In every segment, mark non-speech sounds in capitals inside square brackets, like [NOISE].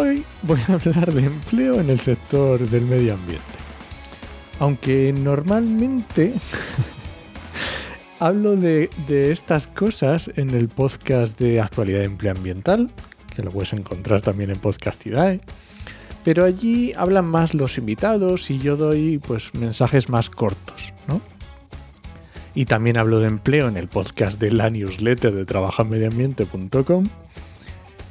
Hoy voy a hablar de empleo en el sector del medio ambiente. Aunque normalmente [LAUGHS] hablo de, estas cosas en el podcast de actualidad de empleo ambiental, que lo puedes encontrar también en Podcastidae. Pero allí hablan más los invitados y yo doy pues mensajes más cortos, ¿no? Y también hablo de empleo en el podcast de la newsletter de trabajamediambiente.com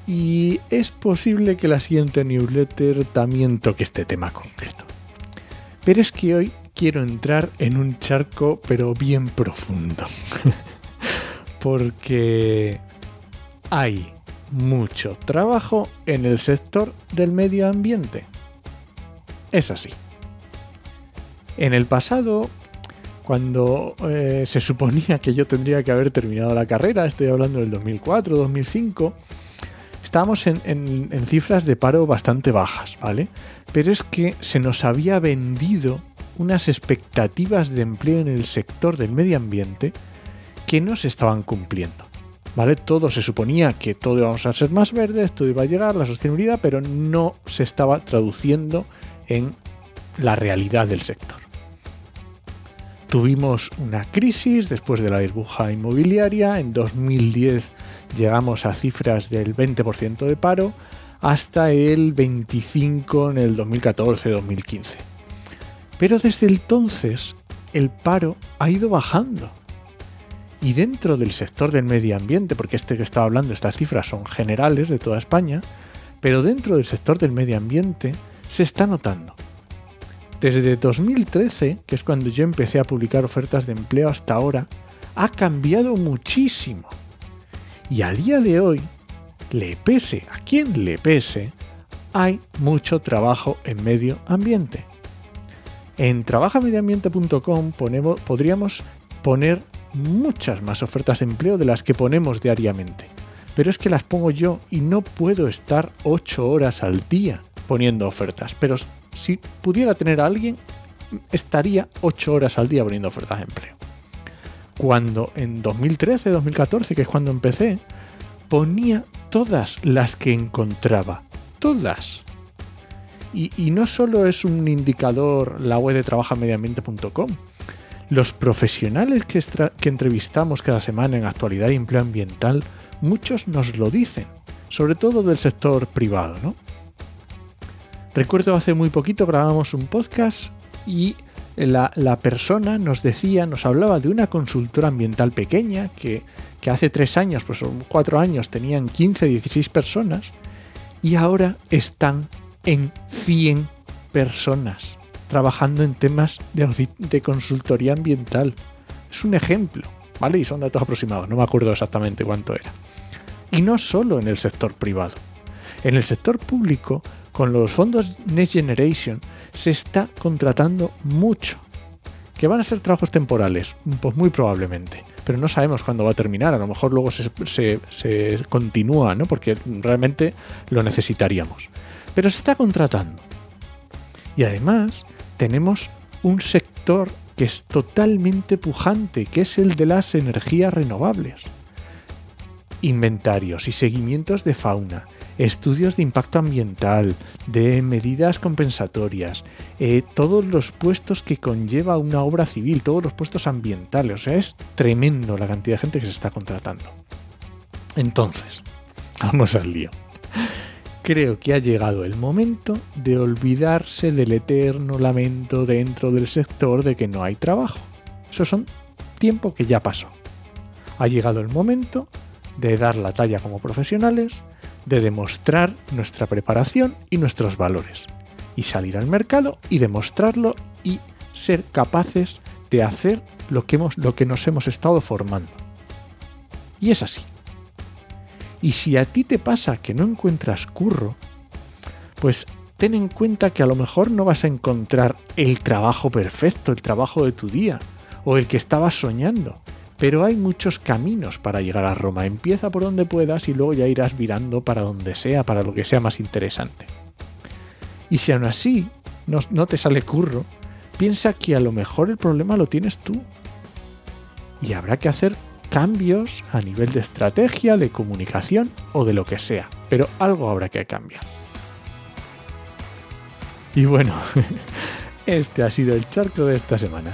y es posible que la siguiente newsletter también toque este tema concreto. Pero es que hoy quiero entrar en un charco pero bien profundo. [LAUGHS] Porque hay mucho trabajo en el sector del medio ambiente. Es así. En el pasado, cuando eh, se suponía que yo tendría que haber terminado la carrera, estoy hablando del 2004, 2005, estábamos en, cifras de paro bastante bajas, ¿vale? Pero es que se nos había vendido unas expectativas de empleo en el sector del medio ambiente que no se estaban cumpliendo. ¿Vale? Todo se suponía que todo íbamos a ser más verde, todo iba a llegar, la sostenibilidad, pero no se estaba traduciendo en la realidad del sector. Tuvimos una crisis después de la burbuja inmobiliaria. En 2010 llegamos a cifras del 20% de paro hasta el 25% en el 2014-2015. Pero desde entonces el paro ha ido bajando. Y dentro del sector del medio ambiente, porque este que estaba hablando, estas cifras son generales de toda España, pero dentro del sector del medio ambiente se está notando desde 2013, que es cuando yo empecé a publicar ofertas de empleo hasta ahora, ha cambiado muchísimo. Y a día de hoy, le pese a quien le pese, hay mucho trabajo en medio ambiente. En trabajamedioambiente.com podríamos poner muchas más ofertas de empleo de las que ponemos diariamente. Pero es que las pongo yo y no puedo estar 8 horas al día poniendo ofertas. Pero si pudiera tener a alguien, estaría 8 horas al día poniendo ofertas de empleo. Cuando en 2013, 2014, que es cuando empecé, ponía todas las que encontraba. Todas. Y, no solo es un indicador la web de trabajamediambiente.com. Los profesionales que, que entrevistamos cada semana en actualidad y empleo ambiental, muchos nos lo dicen, sobre todo del sector privado, ¿no? Recuerdo hace muy poquito grabamos un podcast y la, persona nos decía, nos hablaba de una consultora ambiental pequeña que, hace tres años, pues cuatro años, tenían 15, 16 personas y ahora están en 100 personas trabajando en temas de, de consultoría ambiental. Es un ejemplo, ¿vale? Y son datos aproximados, no me acuerdo exactamente cuánto era. Y no solo en el sector privado. En el sector público con los fondos Next Generation se está contratando mucho. ¿Que van a ser trabajos temporales? Pues muy probablemente. Pero no sabemos cuándo va a terminar. A lo mejor luego se, continúa, ¿no? Porque realmente lo necesitaríamos. Pero se está contratando. Y además tenemos un sector que es totalmente pujante, que es el de las energías renovables. Inventarios y seguimientos de fauna, estudios de impacto ambiental, de medidas compensatorias, eh, todos los puestos que conlleva una obra civil, todos los puestos ambientales. O sea, es tremendo la cantidad de gente que se está contratando. Entonces, [LAUGHS] vamos al lío. Creo que ha llegado el momento de olvidarse del eterno lamento dentro del sector de que no hay trabajo. Eso son tiempo que ya pasó. Ha llegado el momento de dar la talla como profesionales, de demostrar nuestra preparación y nuestros valores, y salir al mercado y demostrarlo y ser capaces de hacer lo que, hemos, lo que nos hemos estado formando. Y es así. Y si a ti te pasa que no encuentras curro, pues ten en cuenta que a lo mejor no vas a encontrar el trabajo perfecto, el trabajo de tu día, o el que estabas soñando. Pero hay muchos caminos para llegar a Roma. Empieza por donde puedas y luego ya irás virando para donde sea, para lo que sea más interesante. Y si aún así no, no te sale curro, piensa que a lo mejor el problema lo tienes tú. Y habrá que hacer cambios a nivel de estrategia, de comunicación o de lo que sea. Pero algo habrá que cambiar. Y bueno, [LAUGHS] este ha sido el charco de esta semana.